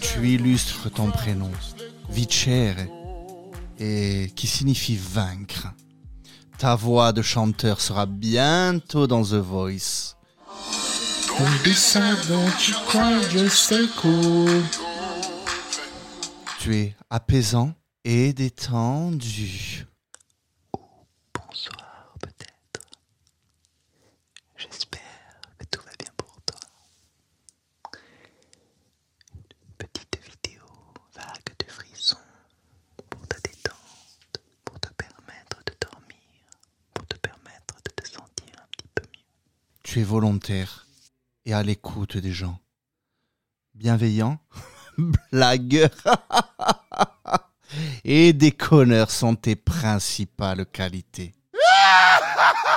Tu illustres ton prénom, Vincere, et qui signifie vaincre. Ta voix de chanteur sera bientôt dans The Voice. Tu es apaisant et détendu. Tu es volontaire et à l'écoute des gens. Bienveillant, blagueur et déconneur sont tes principales qualités.